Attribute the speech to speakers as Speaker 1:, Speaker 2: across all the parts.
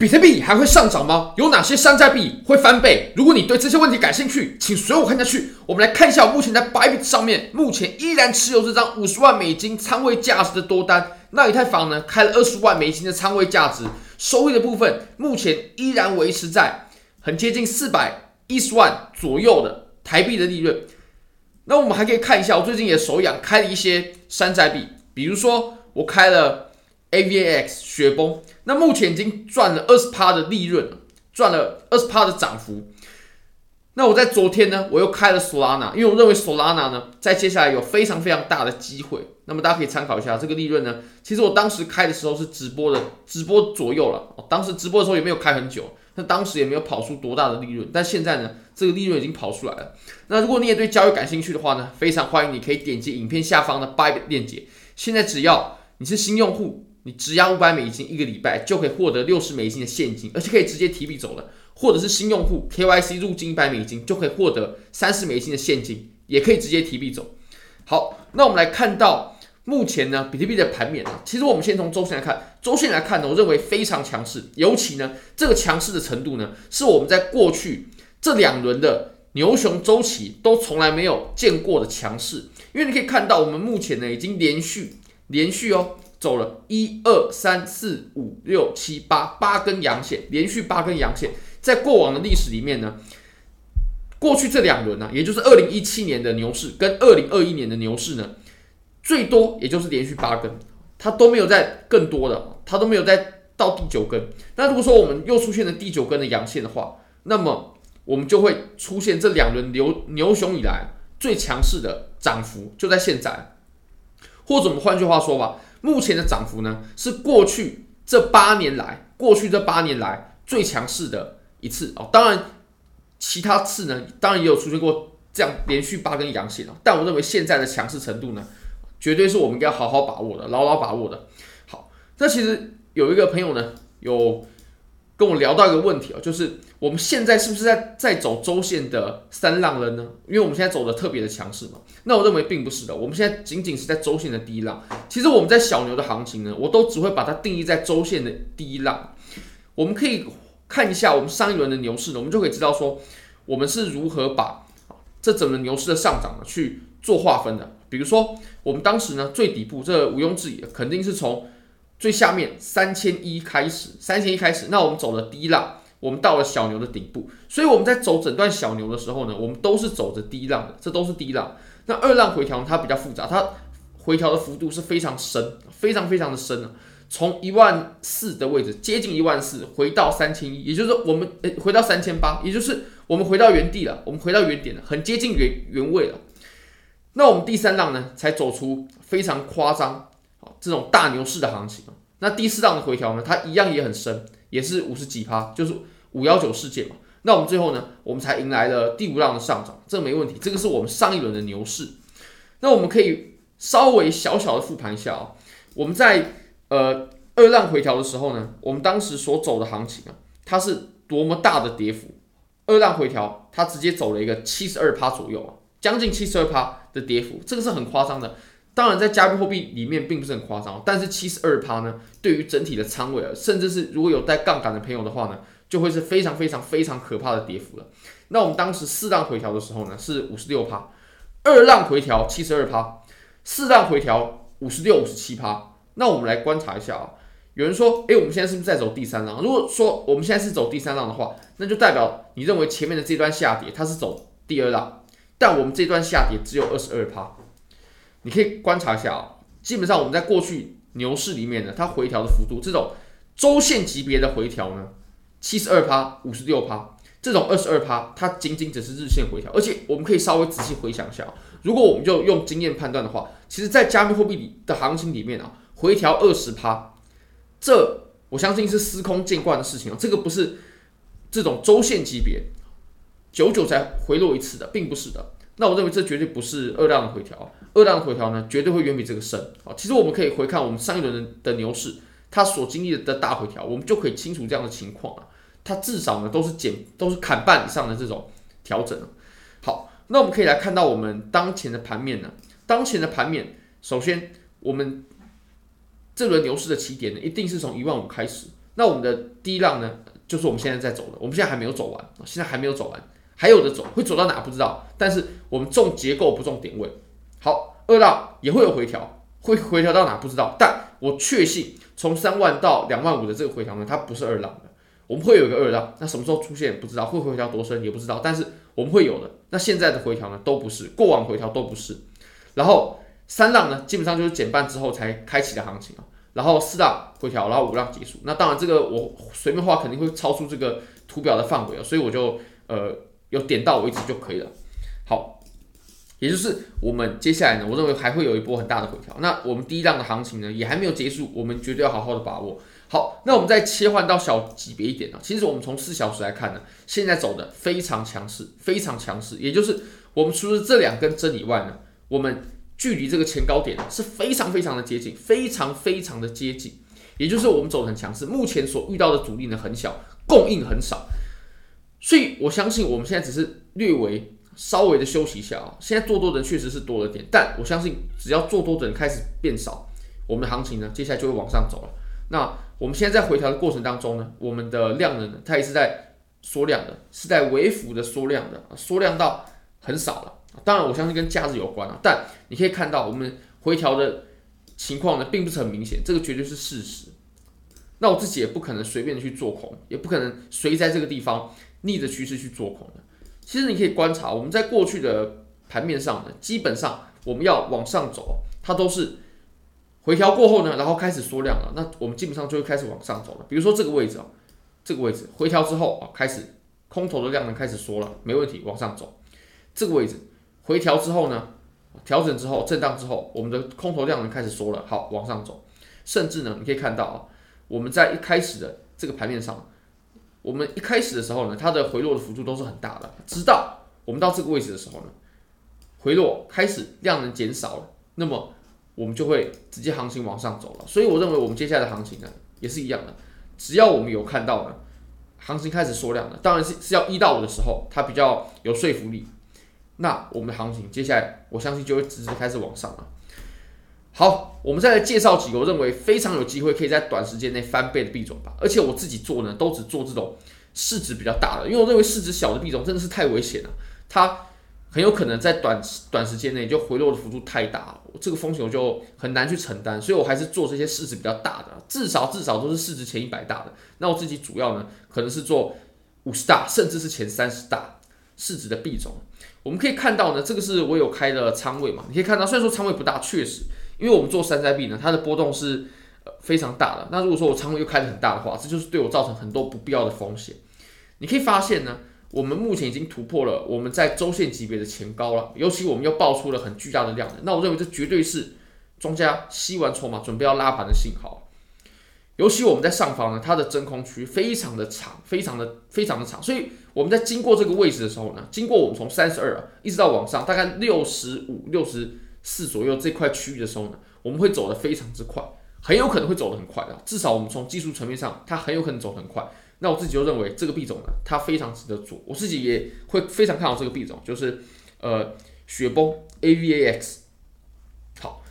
Speaker 1: 比特币还会上涨吗？有哪些山寨币会翻倍？如果你对这些问题感兴趣，请随我看下去。我们来看一下，目前在 Bybit 上面，目前依然持有这张五十万美金仓位价值的多单。那以太坊呢，开了二十万美金的仓位价值，收益的部分目前依然维持在很接近四百一十万左右的台币的利润。那我们还可以看一下，我最近也手痒开了一些山寨币，比如说我开了。AVAX 雪崩，那目前已经赚了二十趴的利润，赚了二十趴的涨幅。那我在昨天呢，我又开了 Solana，因为我认为 Solana 呢，在接下来有非常非常大的机会。那么大家可以参考一下这个利润呢，其实我当时开的时候是直播的，直播左右了。当时直播的时候也没有开很久，那当时也没有跑出多大的利润。但现在呢，这个利润已经跑出来了。那如果你也对交易感兴趣的话呢，非常欢迎你可以点击影片下方的 Buy 链接。现在只要你是新用户。你质押五百美金一个礼拜就可以获得六十美金的现金，而且可以直接提币走了。或者是新用户 KYC 入金一百美金就可以获得三十美金的现金，也可以直接提币走。好，那我们来看到目前呢，比特币的盘面啊，其实我们先从周线来看，周线来看呢，我认为非常强势，尤其呢，这个强势的程度呢，是我们在过去这两轮的牛熊周期都从来没有见过的强势。因为你可以看到，我们目前呢已经连续连续哦。走了一二三四五六七八八根阳线，连续八根阳线，在过往的历史里面呢，过去这两轮呢，也就是二零一七年的牛市跟二零二一年的牛市呢，最多也就是连续八根，它都没有在更多的，它都没有在到第九根。那如果说我们又出现了第九根的阳线的话，那么我们就会出现这两轮牛牛熊以来最强势的涨幅就在现在，或者我们换句话说吧。目前的涨幅呢，是过去这八年来，过去这八年来最强势的一次哦。当然，其他次呢，当然也有出现过这样连续八根阳线哦。但我认为现在的强势程度呢，绝对是我们应该好好把握的，牢牢把握的。好，那其实有一个朋友呢，有。跟我聊到一个问题啊，就是我们现在是不是在在走周线的三浪了呢？因为我们现在走的特别的强势嘛。那我认为并不是的，我们现在仅仅是在周线的第一浪。其实我们在小牛的行情呢，我都只会把它定义在周线的第一浪。我们可以看一下我们上一轮的牛市呢，我们就可以知道说我们是如何把这整个牛市的上涨呢去做划分的。比如说我们当时呢最底部，这毋庸置疑肯定是从。最下面三千一开始，三千一开始，那我们走了第一浪，我们到了小牛的顶部，所以我们在走整段小牛的时候呢，我们都是走着第一浪的，这都是第一浪。那二浪回调它比较复杂，它回调的幅度是非常深，非常非常的深啊，从一万四的位置接近一万四，回到三千一，也就是我们诶回到三千八，也就是我们回到原地了，我们回到原点了，很接近原原位了。那我们第三浪呢，才走出非常夸张。这种大牛市的行情，那第四浪的回调呢，它一样也很深，也是五十几趴，就是五幺九事件嘛。那我们最后呢，我们才迎来了第五浪的上涨，这个没问题。这个是我们上一轮的牛市。那我们可以稍微小小的复盘一下啊，我们在呃二浪回调的时候呢，我们当时所走的行情啊，它是多么大的跌幅？二浪回调，它直接走了一个七十二趴左右啊，将近七十二趴的跌幅，这个是很夸张的。当然，在加密货币里面并不是很夸张，但是七十二趴呢，对于整体的仓位，甚至是如果有带杠杆的朋友的话呢，就会是非常非常非常可怕的跌幅了。那我们当时四浪回调的时候呢，是五十六趴，二浪回调七十二趴，四浪回调五十六、五十七趴。那我们来观察一下啊，有人说，诶，我们现在是不是在走第三浪？如果说我们现在是走第三浪的话，那就代表你认为前面的这段下跌它是走第二浪，但我们这段下跌只有二十二趴。你可以观察一下啊，基本上我们在过去牛市里面呢，它回调的幅度，这种周线级别的回调呢，七十二趴、五十六趴，这种二十二趴，它仅仅只是日线回调。而且我们可以稍微仔细回想一下，如果我们就用经验判断的话，其实，在加密货币里的行情里面啊，回调二十趴，这我相信是司空见惯的事情啊，这个不是这种周线级别，久久才回落一次的，并不是的。那我认为这绝对不是二浪的回调，二浪的回调呢，绝对会远比这个深。啊，其实我们可以回看我们上一轮的牛市，它所经历的大回调，我们就可以清楚这样的情况啊。它至少呢都是减，都是砍半以上的这种调整。好，那我们可以来看到我们当前的盘面呢，当前的盘面，首先我们这轮牛市的起点呢，一定是从一万五开始。那我们的第一浪呢，就是我们现在在走的，我们现在还没有走完，现在还没有走完，还有的走，会走到哪不知道，但是我们重结构不重点位。好，二浪也会有回调，会回调到哪不知道，但我确信从三万到两万五的这个回调呢，它不是二浪的，我们会有一个二浪，那什么时候出现不知道，会回调多深也不知道，但是我们会有的。那现在的回调呢，都不是，过往回调都不是，然后三浪呢，基本上就是减半之后才开启的行情啊。然后四浪回调，然后五浪结束。那当然，这个我随便画肯定会超出这个图表的范围啊，所以我就呃有点到为止就可以了。好，也就是我们接下来呢，我认为还会有一波很大的回调。那我们第一浪的行情呢，也还没有结束，我们绝对要好好的把握。好，那我们再切换到小级别一点呢，其实我们从四小时来看呢，现在走的非常强势，非常强势。也就是我们除了这两根针以外呢，我们。距离这个前高点是非常非常的接近，非常非常的接近，也就是我们走的很强势，目前所遇到的阻力呢很小，供应很少，所以我相信我们现在只是略微稍微的休息一下啊。现在做多的人确实是多了点，但我相信只要做多的人开始变少，我们的行情呢接下来就会往上走了。那我们现在在回调的过程当中呢，我们的量能呢它也是在缩量的，是在微幅的缩量的，缩量到很少了。当然，我相信跟价值有关啊，但你可以看到我们回调的情况呢，并不是很明显，这个绝对是事实。那我自己也不可能随便的去做空，也不可能随在这个地方逆着趋势去做空的。其实你可以观察，我们在过去的盘面上呢，基本上我们要往上走，它都是回调过后呢，然后开始缩量了，那我们基本上就会开始往上走了。比如说这个位置啊，这个位置回调之后啊，开始空头的量能开始缩了，没问题，往上走。这个位置。回调之后呢，调整之后，震荡之后，我们的空头量能开始缩了，好，往上走。甚至呢，你可以看到啊，我们在一开始的这个盘面上，我们一开始的时候呢，它的回落的幅度都是很大的，直到我们到这个位置的时候呢，回落开始量能减少了，那么我们就会直接行情往上走了。所以我认为我们接下来的行情呢，也是一样的，只要我们有看到呢，行情开始缩量了，当然是是要一到五的时候，它比较有说服力。那我们的行情接下来，我相信就会直接开始往上了。好，我们再来介绍几个我认为非常有机会可以在短时间内翻倍的币种吧。而且我自己做呢，都只做这种市值比较大的，因为我认为市值小的币种真的是太危险了，它很有可能在短短时间内就回落的幅度太大了，这个风险我就很难去承担，所以我还是做这些市值比较大的，至少至少都是市值前一百大的。那我自己主要呢，可能是做五十大，甚至是前三十大市值的币种。我们可以看到呢，这个是我有开的仓位嘛？你可以看到，虽然说仓位不大，确实，因为我们做山寨币呢，它的波动是呃非常大的。那如果说我仓位又开得很大的话，这就是对我造成很多不必要的风险。你可以发现呢，我们目前已经突破了我们在周线级别的前高了，尤其我们又爆出了很巨大的量能，那我认为这绝对是庄家吸完筹码准备要拉盘的信号。尤其我们在上方呢，它的真空区非常的长，非常的非常的长，所以我们在经过这个位置的时候呢，经过我们从三十二啊一直到往上大概六十五、六十四左右这块区域的时候呢，我们会走得非常之快，很有可能会走得很快的。至少我们从技术层面上，它很有可能走得很快。那我自己就认为这个币种呢，它非常值得做，我自己也会非常看好这个币种，就是呃雪崩 AVAX。好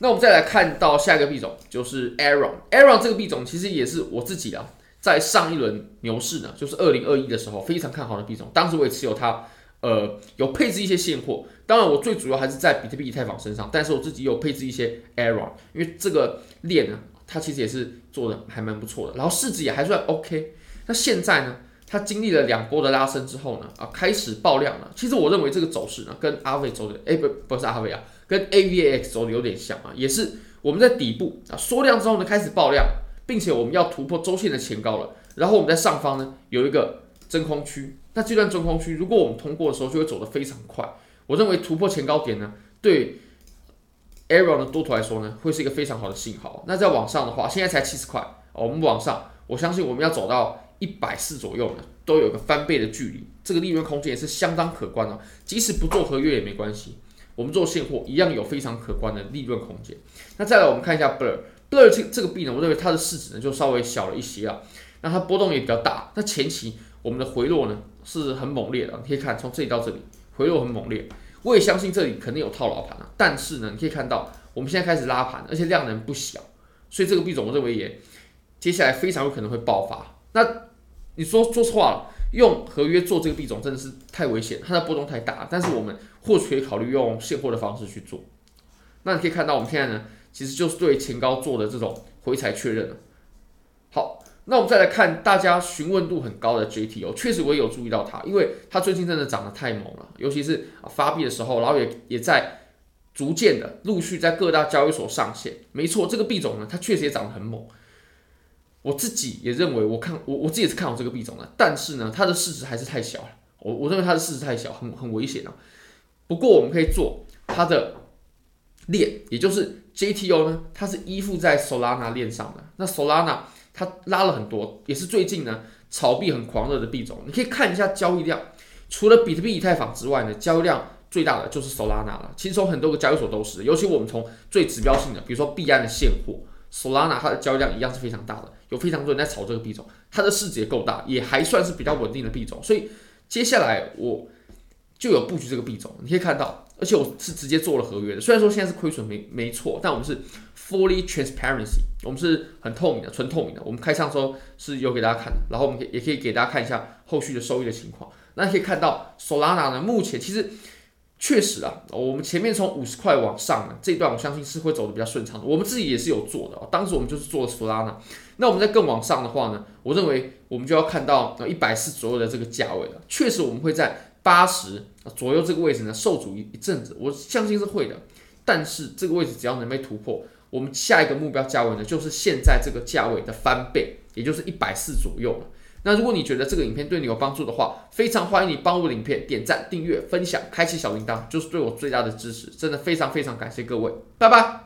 Speaker 1: 那我们再来看到下一个币种，就是 Aron。Aron 这个币种其实也是我自己啊，在上一轮牛市呢，就是二零二一的时候非常看好的币种。当时我也持有它，呃，有配置一些现货。当然，我最主要还是在比特币、以太坊身上，但是我自己有配置一些 a r r o n 因为这个链呢，它其实也是做的还蛮不错的，然后市值也还算 OK。那现在呢，它经历了两波的拉升之后呢，啊，开始爆量了。其实我认为这个走势呢，跟阿伟走的，哎，不，不是阿伟啊。跟 AVAX 走的有点像啊，也是我们在底部啊缩量之后呢，开始爆量，并且我们要突破周线的前高了。然后我们在上方呢有一个真空区，那这段真空区如果我们通过的时候，就会走得非常快。我认为突破前高点呢，对 Aron 的多头来说呢，会是一个非常好的信号。那再往上的话，现在才七十块，我们往上，我相信我们要走到一百四左右呢，都有个翻倍的距离，这个利润空间也是相当可观的。即使不做合约也没关系。我们做现货一样有非常可观的利润空间。那再来我们看一下 Blur，Blur 这这个币呢，我认为它的市值呢就稍微小了一些啊。那它波动也比较大。那前期我们的回落呢是很猛烈的，你可以看从这里到这里回落很猛烈。我也相信这里肯定有套牢盘啊。但是呢，你可以看到我们现在开始拉盘，而且量能不小，所以这个币种我认为也接下来非常有可能会爆发。那你说说实话了，用合约做这个币种真的是太危险，它的波动太大。但是我们或许可以考虑用现货的方式去做。那你可以看到，我们现在呢，其实就是对前高做的这种回踩确认了。那我们再来看大家询问度很高的 JTO，确实我也有注意到它，因为它最近真的涨得太猛了，尤其是发币的时候，然后也也在逐渐的陆续在各大交易所上线。没错，这个币种呢，它确实也涨得很猛。我自己也认为，我看我我自己也是看好这个币种的，但是呢，它的市值还是太小了。我我认为它的市值太小，很很危险啊。不过我们可以做它的。链，也就是 JTO 呢，它是依附在 Solana 链上的。那 Solana 它拉了很多，也是最近呢炒币很狂热的币种。你可以看一下交易量，除了比特币、以太坊之外呢，交易量最大的就是 Solana 了。其实从很多个交易所都是，尤其我们从最指标性的，比如说币安的现货，Solana 它的交易量一样是非常大的，有非常多人在炒这个币种，它的市值也够大，也还算是比较稳定的币种。所以接下来我就有布局这个币种，你可以看到。而且我是直接做了合约的，虽然说现在是亏损没没错，但我们是 fully transparency，我们是很透明的，纯透明的。我们开仓时候是有给大家看的，然后我们也可以给大家看一下后续的收益的情况。那可以看到 Solana 呢，目前其实确实啊，我们前面从五十块往上呢，这一段我相信是会走的比较顺畅的。我们自己也是有做的，当时我们就是做了 Solana。那我们在更往上的话呢，我认为我们就要看到一百四左右的这个价位了。确实我们会在。八十左右这个位置呢，受阻一一阵子，我相信是会的。但是这个位置只要能被突破，我们下一个目标价位呢，就是现在这个价位的翻倍，也就是一百四左右了。那如果你觉得这个影片对你有帮助的话，非常欢迎你帮我影片点赞、订阅、分享、开启小铃铛，就是对我最大的支持。真的非常非常感谢各位，拜拜。